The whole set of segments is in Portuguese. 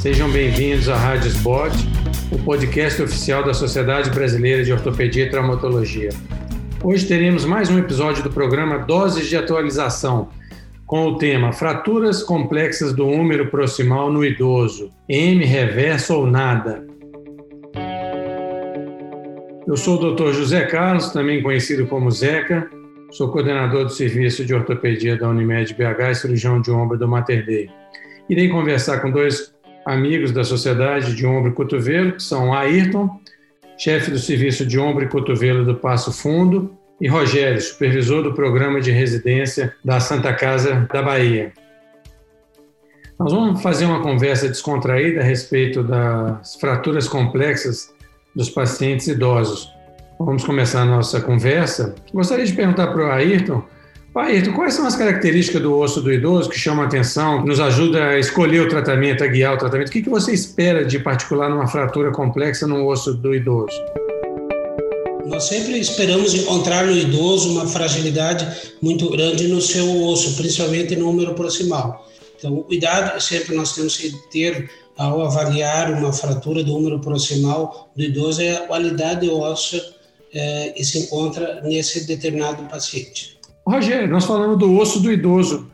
Sejam bem-vindos à Rádio SBOT, o podcast oficial da Sociedade Brasileira de Ortopedia e Traumatologia. Hoje teremos mais um episódio do programa Doses de Atualização, com o tema Fraturas complexas do húmero proximal no idoso, M reverso ou nada. Eu sou o Dr. José Carlos, também conhecido como Zeca, sou coordenador do Serviço de Ortopedia da Unimed BH e cirurgião de ombro do Mater Dei. Irei conversar com dois amigos da Sociedade de Ombro e Cotovelo, que são Ayrton, chefe do Serviço de Ombro e Cotovelo do Passo Fundo, e Rogério, supervisor do programa de residência da Santa Casa da Bahia. Nós vamos fazer uma conversa descontraída a respeito das fraturas complexas dos pacientes idosos. Vamos começar a nossa conversa. Gostaria de perguntar para o Ayrton Ayrton, quais são as características do osso do idoso que chamam a atenção, nos ajuda a escolher o tratamento, a guiar o tratamento? O que você espera de particular numa fratura complexa no osso do idoso? Nós sempre esperamos encontrar no idoso uma fragilidade muito grande no seu osso, principalmente no número proximal. Então, o cuidado sempre nós temos que ter ao avaliar uma fratura do número proximal do idoso é a qualidade óssea é, que se encontra nesse determinado paciente. Rogério, nós falamos do osso do idoso,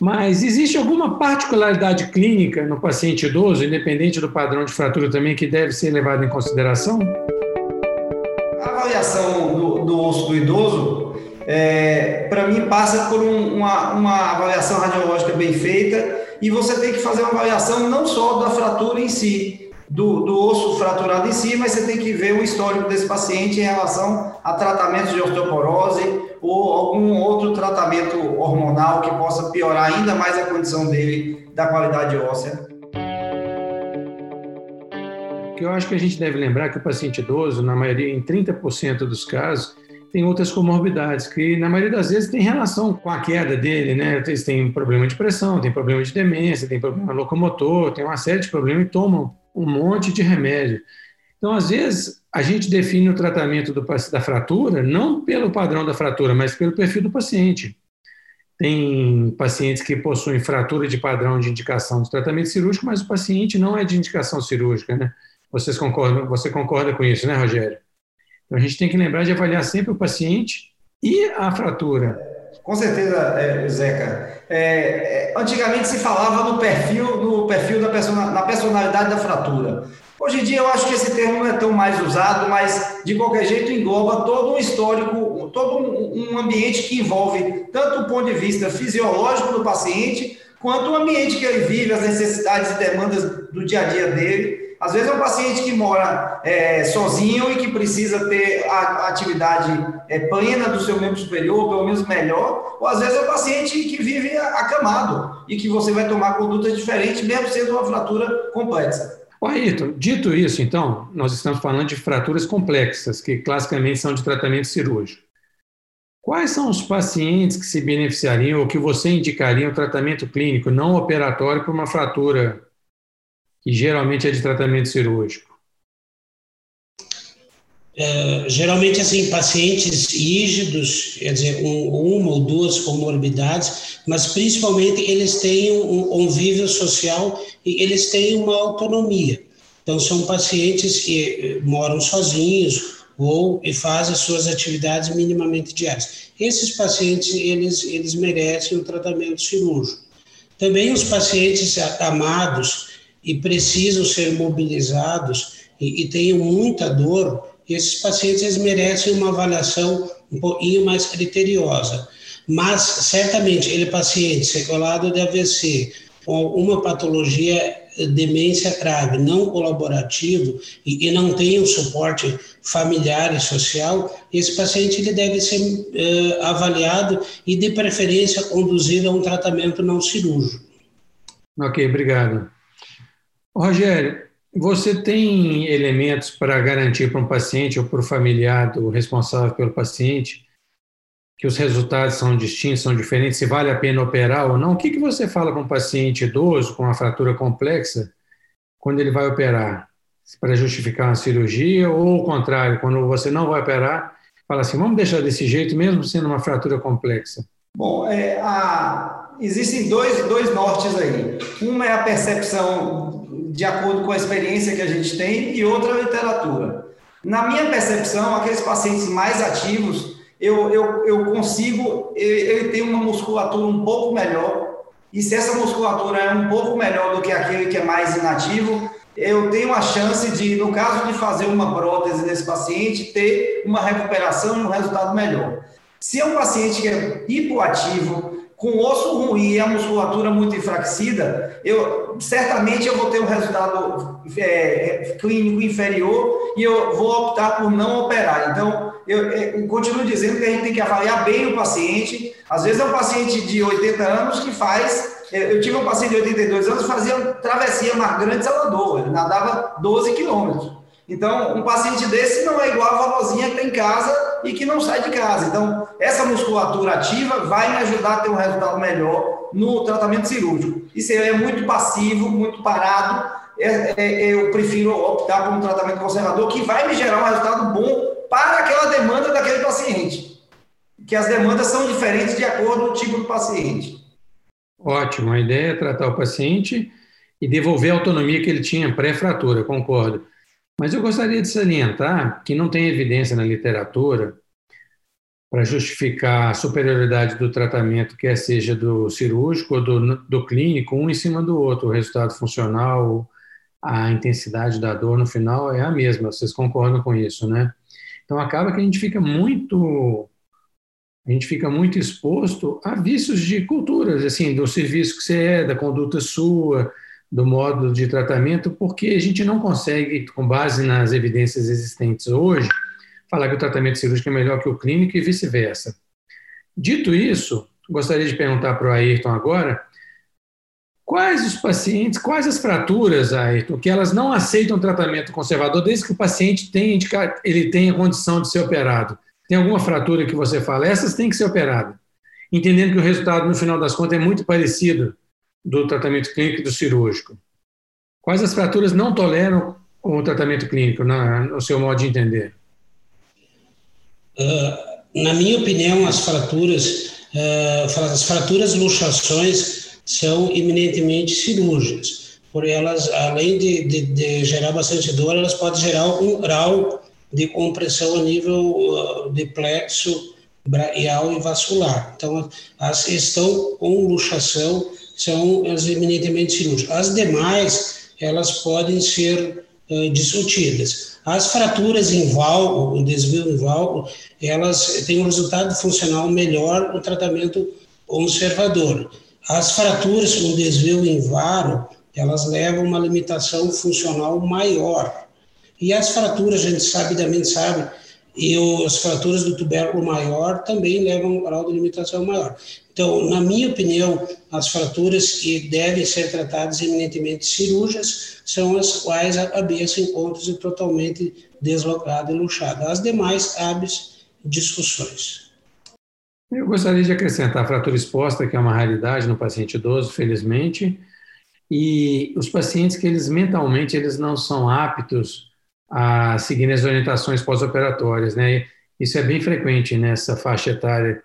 mas existe alguma particularidade clínica no paciente idoso, independente do padrão de fratura também, que deve ser levado em consideração? A avaliação do, do osso do idoso, é, para mim, passa por um, uma, uma avaliação radiológica bem feita e você tem que fazer uma avaliação não só da fratura em si, do, do, osso fraturado em si, mas você tem que ver o histórico desse paciente em relação a tratamentos de osteoporose ou algum outro tratamento hormonal que possa piorar ainda mais a condição dele da qualidade óssea. eu acho que a gente deve lembrar que o paciente idoso, na maioria, em 30% dos casos, tem outras comorbidades, que na maioria das vezes tem relação com a queda dele, né? Têm problema de pressão, tem problema de demência, tem problema locomotor, tem uma série de problemas e tomam um monte de remédio. Então, às vezes, a gente define o tratamento do, da fratura não pelo padrão da fratura, mas pelo perfil do paciente. Tem pacientes que possuem fratura de padrão de indicação de tratamento cirúrgico, mas o paciente não é de indicação cirúrgica, né? Vocês concordam, você concorda com isso, né, Rogério? Então, a gente tem que lembrar de avaliar sempre o paciente e a fratura. Com certeza, é, Zeca. É, é, antigamente se falava no perfil, perfil da na personalidade da fratura. Hoje em dia eu acho que esse termo não é tão mais usado, mas de qualquer jeito engloba todo um histórico, todo um ambiente que envolve tanto o ponto de vista fisiológico do paciente, quanto o ambiente que ele vive, as necessidades e demandas do dia a dia dele. Às vezes é um paciente que mora é, sozinho e que precisa ter a, atividade é, plena do seu membro superior, pelo menos melhor, ou às vezes é um paciente que vive acamado e que você vai tomar condutas diferentes, mesmo sendo uma fratura complexa. O Ayrton, dito isso, então, nós estamos falando de fraturas complexas, que classicamente são de tratamento cirúrgico. Quais são os pacientes que se beneficiariam ou que você indicaria um tratamento clínico não operatório para uma fratura que geralmente é de tratamento cirúrgico? É, geralmente, assim, pacientes rígidos, quer dizer, um, uma ou duas comorbidades, mas principalmente eles têm um convívio social e eles têm uma autonomia. Então, são pacientes que eh, moram sozinhos ou e fazem suas atividades minimamente diárias. Esses pacientes, eles, eles merecem o um tratamento cirúrgico. Também os pacientes acamados, e precisam ser mobilizados e, e têm muita dor, esses pacientes merecem uma avaliação um pouquinho mais criteriosa. Mas, certamente, ele paciente sequelado de AVC, com alguma patologia demência grave, não colaborativo e, e, não tem um suporte familiar e social, esse paciente ele deve ser uh, avaliado e, de preferência, conduzido a um tratamento não cirúrgico. Ok, obrigado. Rogério, você tem elementos para garantir para um paciente ou para o familiar do responsável pelo paciente que os resultados são distintos, são diferentes, se vale a pena operar ou não? O que, que você fala para um paciente idoso com uma fratura complexa quando ele vai operar? Para justificar uma cirurgia ou o contrário, quando você não vai operar, fala assim, vamos deixar desse jeito mesmo sendo uma fratura complexa? Bom, é, a, existem dois, dois nortes aí. Uma é a percepção de acordo com a experiência que a gente tem, e outra literatura. Na minha percepção, aqueles pacientes mais ativos, eu, eu, eu consigo, ele tem uma musculatura um pouco melhor, e se essa musculatura é um pouco melhor do que aquele que é mais inativo, eu tenho a chance de, no caso de fazer uma prótese nesse paciente, ter uma recuperação e um resultado melhor. Se é um paciente que é hipoativo, com osso ruim e a musculatura muito enfraquecida, eu certamente eu vou ter um resultado é, é clínico inferior e eu vou optar por não operar. Então, eu, eu, continuo dizendo que a gente tem que avaliar bem o paciente. Às vezes é um paciente de 80 anos que faz. É, eu tive um paciente de 82 anos que fazia travessia Mar Grande Salvador, ele nadava 12 quilômetros. Então, um paciente desse não é igual a vovozinha que tem em casa e que não sai de casa. Então, essa musculatura ativa vai me ajudar a ter um resultado melhor no tratamento cirúrgico. E se é muito passivo, muito parado, é, é, eu prefiro optar por um tratamento conservador que vai me gerar um resultado bom para aquela demanda daquele paciente. Que as demandas são diferentes de acordo com o tipo do paciente. Ótimo. A ideia é tratar o paciente e devolver a autonomia que ele tinha pré-fratura, concordo. Mas eu gostaria de salientar que não tem evidência na literatura para justificar a superioridade do tratamento, quer seja do cirúrgico ou do, do clínico, um em cima do outro. O resultado funcional, a intensidade da dor no final é a mesma, vocês concordam com isso, né? Então acaba que a gente fica muito a gente fica muito exposto a vícios de culturas, assim, do serviço que você é, da conduta sua, do modo de tratamento, porque a gente não consegue, com base nas evidências existentes hoje, falar que o tratamento cirúrgico é melhor que o clínico e vice-versa. Dito isso, gostaria de perguntar para o Ayrton agora, quais os pacientes, quais as fraturas, Ayrton, que elas não aceitam tratamento conservador desde que o paciente tenha, ele tenha condição de ser operado? Tem alguma fratura que você fala, essas têm que ser operadas, entendendo que o resultado, no final das contas, é muito parecido do tratamento clínico e do cirúrgico? Quais as fraturas não toleram o tratamento clínico, na, no seu modo de entender? Uh, na minha opinião, as fraturas, uh, as fraturas luxações são eminentemente cirúrgicas. Por elas, além de, de, de, gerar bastante dor, elas podem gerar um grau de compressão a nível uh, de plexo braquial e vascular. Então, as estão com luxação são as eminentemente cirúrgicas. As demais, elas podem ser uh, discutidas. As fraturas em válvulo, o desvio em válvulo, elas têm um resultado funcional melhor no tratamento conservador. As fraturas com desvio em varo, elas levam uma limitação funcional maior. E as fraturas, a gente sabidamente sabe, e as fraturas do tubérculo maior também levam um grau de limitação maior. Então, na minha opinião, as fraturas que devem ser tratadas eminentemente cirúrgicas são as quais a cabeça encontra-se totalmente deslocada e luxada. As demais, cabe discussões. Eu gostaria de acrescentar a fratura exposta, que é uma raridade no paciente idoso, felizmente, e os pacientes que eles mentalmente eles não são aptos a seguir as orientações pós-operatórias, né? Isso é bem frequente nessa faixa etária.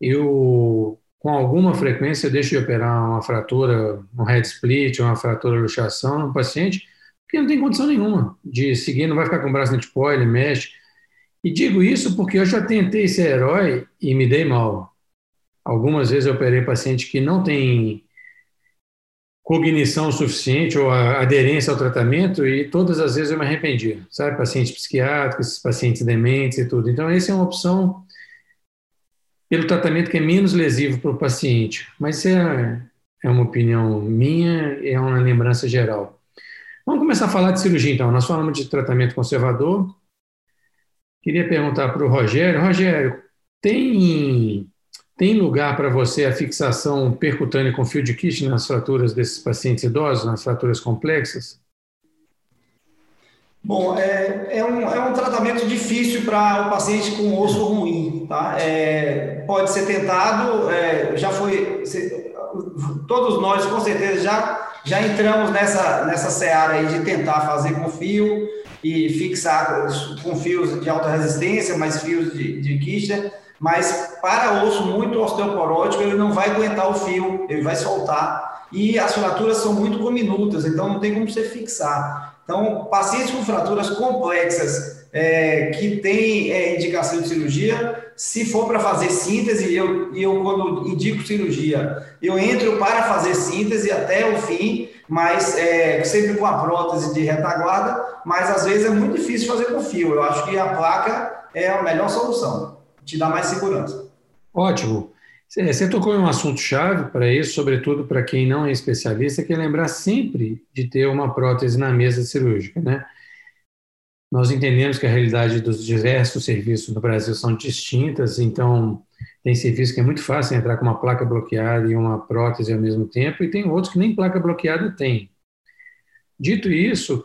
Eu, com alguma frequência, deixo de operar uma fratura, um head split, uma fratura luxação no paciente, porque não tem condição nenhuma de seguir, não vai ficar com o braço no tipo, ele mexe. E digo isso porque eu já tentei ser herói e me dei mal. Algumas vezes eu operei paciente que não tem cognição suficiente ou aderência ao tratamento e todas as vezes eu me arrependi, sabe? Pacientes psiquiátricos, pacientes dementes e tudo. Então, essa é uma opção pelo tratamento que é menos lesivo para o paciente, mas é, é uma opinião minha é uma lembrança geral. Vamos começar a falar de cirurgia, então. Nós falamos de tratamento conservador. Queria perguntar para o Rogério. Rogério, tem tem lugar para você a fixação percutânea com fio de kit nas fraturas desses pacientes idosos, nas fraturas complexas? Bom, é, é, um, é um tratamento difícil para o paciente com osso ruim, tá? É, pode ser tentado, é, já foi, todos nós com certeza já, já entramos nessa, nessa seara aí de tentar fazer com fio e fixar com fios de alta resistência, mais fios de, de quicha, mas para osso muito osteoporótico, ele não vai aguentar o fio, ele vai soltar. E as fraturas são muito diminutas, então não tem como você fixar. Então, pacientes com fraturas complexas é, que têm é, indicação de cirurgia, se for para fazer síntese, eu, eu quando indico cirurgia, eu entro para fazer síntese até o fim, mas é, sempre com a prótese de retaguarda, mas às vezes é muito difícil fazer com fio. Eu acho que a placa é a melhor solução, te dá mais segurança. Ótimo. Você tocou em um assunto chave para isso, sobretudo para quem não é especialista, que é lembrar sempre de ter uma prótese na mesa cirúrgica, né? Nós entendemos que a realidade dos diversos serviços no Brasil são distintas, então tem serviço que é muito fácil entrar com uma placa bloqueada e uma prótese ao mesmo tempo, e tem outros que nem placa bloqueada tem. Dito isso,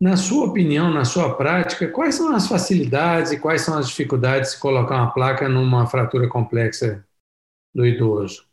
na sua opinião, na sua prática, quais são as facilidades e quais são as dificuldades de colocar uma placa numa fratura complexa do idoso?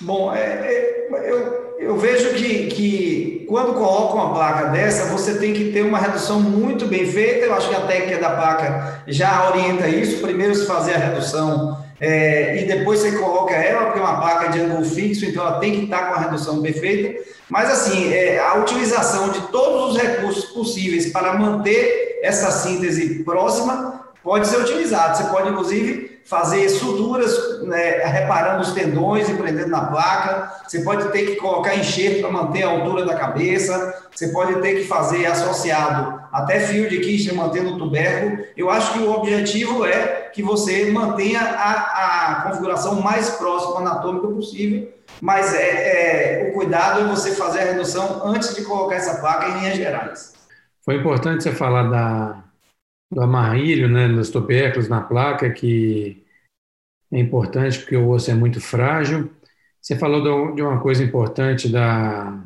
Bom, é, é, eu, eu vejo que, que quando coloca uma placa dessa, você tem que ter uma redução muito bem feita. Eu acho que a técnica da placa já orienta isso. Primeiro, se fazer a redução é, e depois você coloca ela, porque é uma placa de ângulo fixo, então ela tem que estar com a redução bem feita. Mas, assim, é, a utilização de todos os recursos possíveis para manter essa síntese próxima pode ser utilizado. Você pode, inclusive, fazer suturas, né, reparando os tendões e prendendo na placa. Você pode ter que colocar enxerto para manter a altura da cabeça. Você pode ter que fazer associado até fio de Kirchner mantendo o tubérculo. Eu acho que o objetivo é que você mantenha a, a configuração mais próxima anatômica possível, mas é, é, o cuidado é você fazer a redução antes de colocar essa placa em linhas gerais. Foi importante você falar da, do amarrilho, né, dos tubérculos na placa, que é importante porque o osso é muito frágil. Você falou de uma coisa importante da,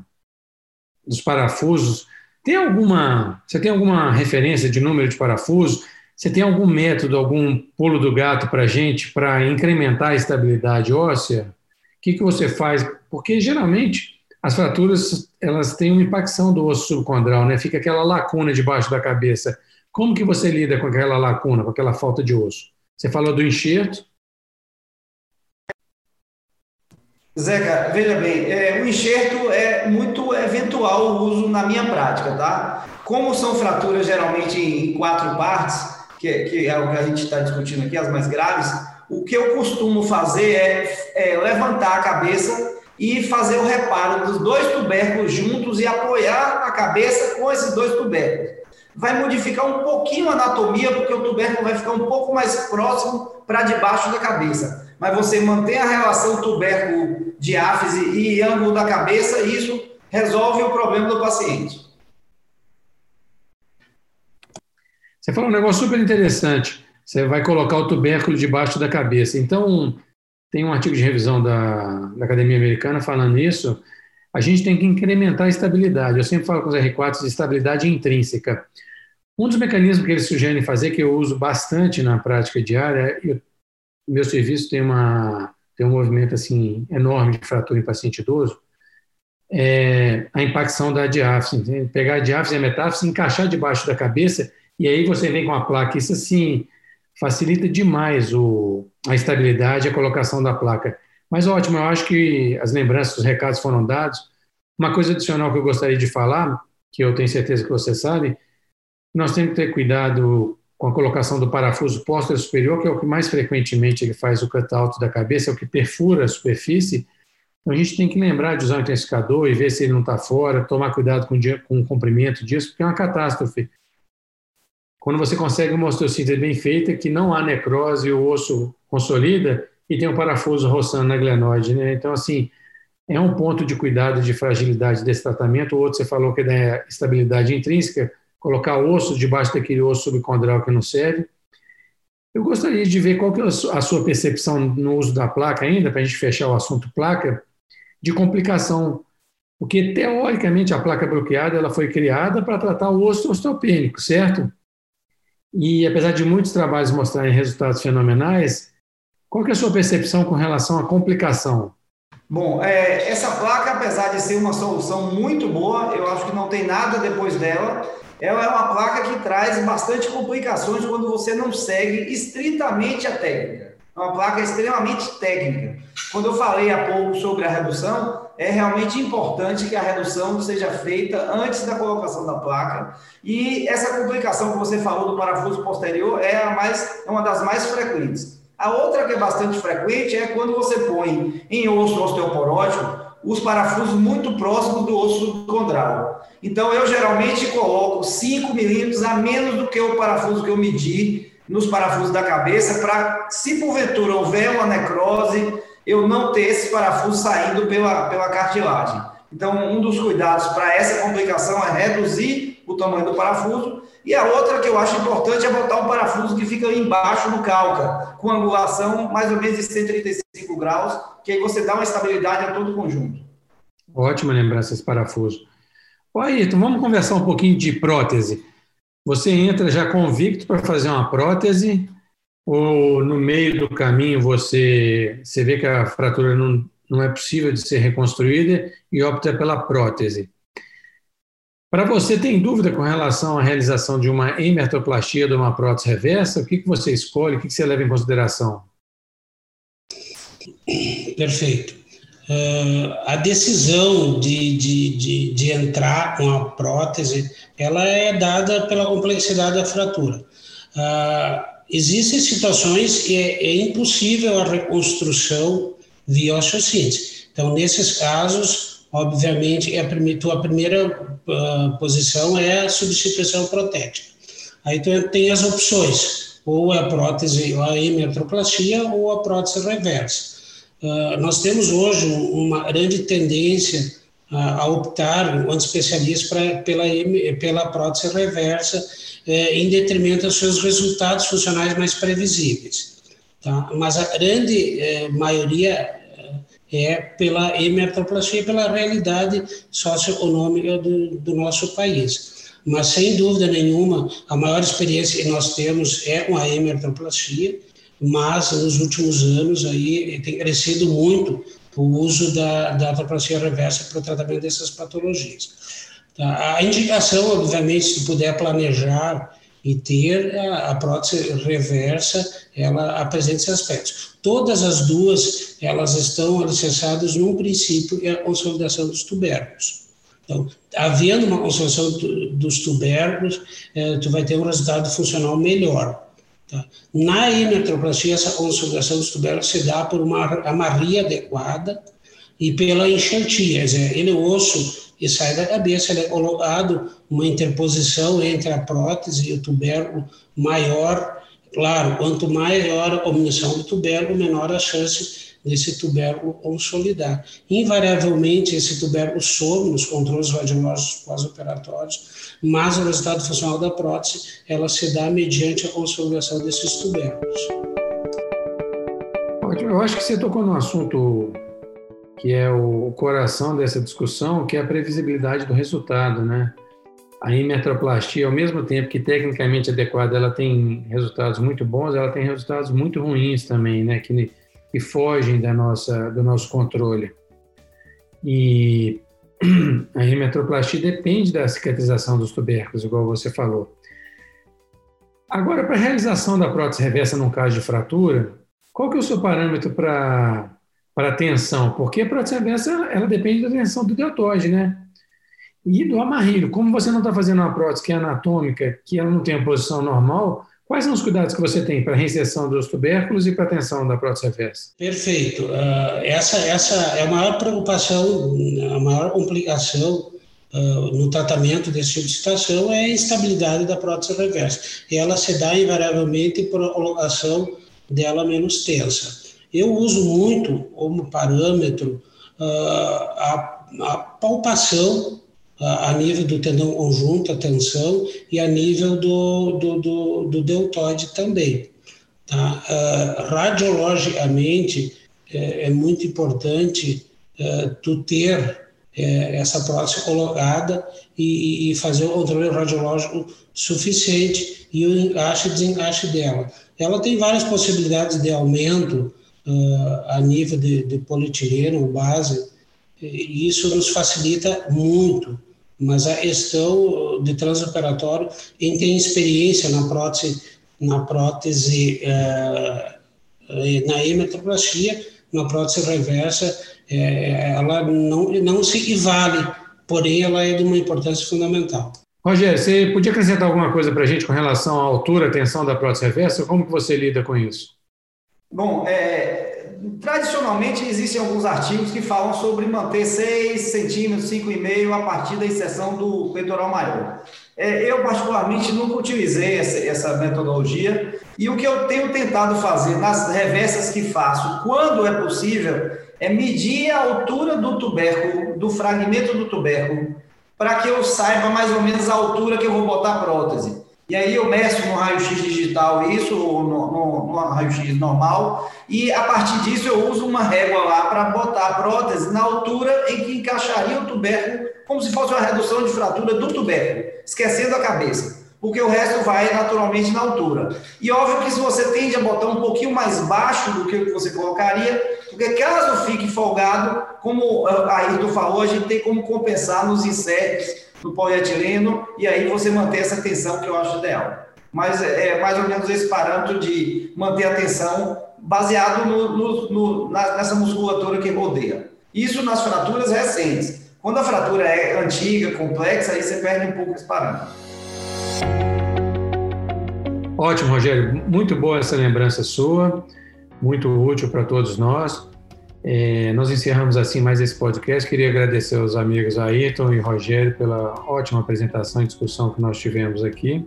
dos parafusos. Tem alguma, você tem alguma referência de número de parafusos? Você tem algum método, algum pulo do gato para gente para incrementar a estabilidade óssea? O que, que você faz? Porque geralmente as fraturas elas têm uma impacção do osso subcondral, né? Fica aquela lacuna debaixo da cabeça. Como que você lida com aquela lacuna, com aquela falta de osso? Você falou do enxerto. Zeca, veja bem, é, o enxerto é muito eventual o uso na minha prática, tá? Como são fraturas geralmente em quatro partes, que, que é o que a gente está discutindo aqui, as mais graves, o que eu costumo fazer é, é levantar a cabeça e fazer o reparo dos dois tubérculos juntos e apoiar a cabeça com esses dois tubérculos vai modificar um pouquinho a anatomia, porque o tubérculo vai ficar um pouco mais próximo para debaixo da cabeça. Mas você mantém a relação tubérculo-diáfise e ângulo da cabeça, e isso resolve o problema do paciente. Você falou um negócio super interessante. Você vai colocar o tubérculo debaixo da cabeça. Então, tem um artigo de revisão da, da Academia Americana falando isso. A gente tem que incrementar a estabilidade. Eu sempre falo com os R4 de estabilidade intrínseca. Um dos mecanismos que eles sugerem fazer, que eu uso bastante na prática diária, eu, meu serviço tem, uma, tem um movimento assim enorme de fratura em paciente idoso, é a impacção da diáfise. Pegar a diáfise e a metáfise, encaixar debaixo da cabeça, e aí você vem com a placa. Isso, assim, facilita demais o, a estabilidade, a colocação da placa. Mas ótimo, eu acho que as lembranças, os recados foram dados. Uma coisa adicional que eu gostaria de falar, que eu tenho certeza que você sabe, nós temos que ter cuidado com a colocação do parafuso póstero superior, que é o que mais frequentemente ele faz o cutout da cabeça, é o que perfura a superfície. Então, a gente tem que lembrar de usar o intensificador e ver se ele não está fora, tomar cuidado com, com o comprimento disso, porque é uma catástrofe. Quando você consegue uma osteossíntese bem feita, que não há necrose, o osso consolida e tem um parafuso roçando na glenoide. Né? Então, assim, é um ponto de cuidado de fragilidade desse tratamento. O outro você falou que é da estabilidade intrínseca, colocar osso debaixo daquele osso subcondral que não serve. Eu gostaria de ver qual que é a sua percepção no uso da placa ainda, para a gente fechar o assunto placa, de complicação. Porque, teoricamente, a placa bloqueada ela foi criada para tratar o osso osteopênico, certo? E, apesar de muitos trabalhos mostrarem resultados fenomenais, qual é a sua percepção com relação à complicação? Bom, é, essa placa, apesar de ser uma solução muito boa, eu acho que não tem nada depois dela. Ela é uma placa que traz bastante complicações quando você não segue estritamente a técnica. É uma placa extremamente técnica. Quando eu falei há pouco sobre a redução, é realmente importante que a redução seja feita antes da colocação da placa. E essa complicação que você falou do parafuso posterior é, mais, é uma das mais frequentes. A outra que é bastante frequente é quando você põe em osso osteoporótico os parafusos muito próximos do osso condral. Então, eu geralmente coloco 5 milímetros a menos do que o parafuso que eu medi nos parafusos da cabeça, para, se porventura houver uma necrose, eu não ter esse parafuso saindo pela, pela cartilagem. Então, um dos cuidados para essa complicação é reduzir o tamanho do parafuso e a outra que eu acho importante é botar um parafuso que fica embaixo no calca, com angulação mais ou menos de 135 graus, que aí você dá uma estabilidade a todo o conjunto. Ótima lembrança esse parafuso. Ô Ayrton, vamos conversar um pouquinho de prótese. Você entra já convicto para fazer uma prótese ou no meio do caminho você, você vê que a fratura não, não é possível de ser reconstruída e opta pela prótese? Para você, tem dúvida com relação à realização de uma hemertoplastia ou de uma prótese reversa? O que, que você escolhe? O que, que você leva em consideração? Perfeito. Uh, a decisão de, de, de, de, entrar com a prótese, ela é dada pela complexidade da fratura. Uh, existem situações que é, é, impossível a reconstrução via osteossíntese. Então, nesses casos, obviamente, é a tua primeira uh, posição é a substituição protética. Aí tu tem as opções, ou a prótese, a hemertroplastia ou a prótese reversa. Uh, nós temos hoje uma grande tendência uh, a optar, um especialista, pra, pela, pela prótese reversa, uh, em detrimento dos seus resultados funcionais mais previsíveis. Tá? Mas a grande eh, maioria é pela hemertoplastia, pela realidade socioeconômica do, do nosso país. Mas, sem dúvida nenhuma, a maior experiência que nós temos é com a hemertoplastia, mas nos últimos anos aí tem crescido muito o uso da, da artroplastia reversa para o tratamento dessas patologias. Tá? A indicação, obviamente, se puder planejar e ter a, a prótese reversa, ela apresenta esses aspectos. Todas as duas, elas estão alicerçadas num princípio, é a consolidação dos tubérculos. Então, havendo uma consolidação dos tubérculos, é, tu vai ter um resultado funcional melhor. Tá? Na himetroplastia, essa consolidação dos tubérculos se dá por uma amarria adequada e pela enxertia, dizer, ele é osso e sai da cabeça, ele é colocado uma interposição entre a prótese e o tubérculo maior Claro, quanto maior a combinação do tubérculo, menor a chance desse tubérculo consolidar. Invariavelmente, esse tubérculo some nos controles radiológicos pós-operatórios, mas o resultado funcional da prótese, ela se dá mediante a consolidação desses tubérculos. Eu acho que você tocou num assunto que é o coração dessa discussão, que é a previsibilidade do resultado, né? a himertroplastia, ao mesmo tempo que tecnicamente adequada, ela tem resultados muito bons, ela tem resultados muito ruins também, né, que, que fogem da nossa, do nosso controle. E a himertroplastia depende da cicatrização dos tubérculos, igual você falou. Agora, para a realização da prótese reversa num caso de fratura, qual que é o seu parâmetro para para tensão? Porque a reversa ela depende da tensão do deltoide, né? E do amarrilho, como você não está fazendo uma prótese que é anatômica, que ela não tem a posição normal, quais são os cuidados que você tem para a reinserção dos tubérculos e para a tensão da prótese reversa? Perfeito. Uh, essa, essa é a maior preocupação, a maior complicação uh, no tratamento desse tipo de situação é a instabilidade da prótese reversa. E ela se dá invariavelmente por a colocação dela menos tensa. Eu uso muito como parâmetro uh, a, a palpação a nível do tendão conjunto, a tensão, e a nível do, do, do, do deltoide também. Tá? Uh, radiologicamente, é, é, muito importante uh, tu ter é, essa prótese colocada e, e, fazer o controle radiológico suficiente e o encaixe e desencaixe dela. Ela tem várias possibilidades de aumento uh, a nível de, de polietileno, base, e isso nos facilita muito. Mas a questão de transoperatório, quem tem experiência na prótese, na prótese, uh, na hemetroplastia, na prótese reversa, é, ela não, não se equivale, porém ela é de uma importância fundamental. Rogério, você podia acrescentar alguma coisa para a gente com relação à altura, tensão da prótese reversa? Como que você lida com isso? Bom, é, tradicionalmente existem alguns artigos que falam sobre manter 6 centímetros, 5,5 a partir da inserção do peitoral maior. É, eu, particularmente, nunca utilizei essa, essa, metodologia e o que eu tenho tentado fazer nas reversas que faço, quando é possível, é medir a altura do tubérculo, do fragmento do tubérculo, para que eu saiba mais ou menos a altura que eu vou botar a prótese. E aí eu meço no raio-x digital isso, ou no, no, no raio-x normal, e a partir disso eu uso uma régua lá para botar a prótese na altura em que encaixaria o tubérculo, como se fosse uma redução de fratura do tubérculo, esquecendo a cabeça porque o resto vai naturalmente na altura. E óbvio que se você tende a botar um pouquinho mais baixo do que você colocaria, porque caso fique folgado, como a Ayrton falou, a gente tem como compensar nos insetos do polietileno e aí você manter essa tensão que eu acho ideal. Mas é, é mais ou menos esse parâmetro de manter a tensão baseado no, no, no, nessa musculatura que rodeia. Isso nas fraturas recentes. Quando a fratura é antiga, complexa, aí você perde um pouco esse parâmetro. Ótimo, Rogério. Muito boa essa lembrança sua, muito útil para todos nós. É, nós encerramos assim mais esse podcast. Queria agradecer aos amigos Ayrton e Rogério pela ótima apresentação e discussão que nós tivemos aqui.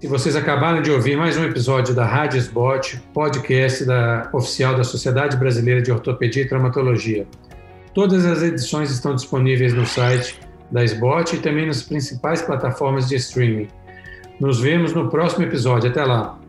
Se vocês acabaram de ouvir mais um episódio da Rádio Sbot, podcast da, oficial da Sociedade Brasileira de Ortopedia e Traumatologia. Todas as edições estão disponíveis no site da SBOT e também nas principais plataformas de streaming. Nos vemos no próximo episódio. Até lá!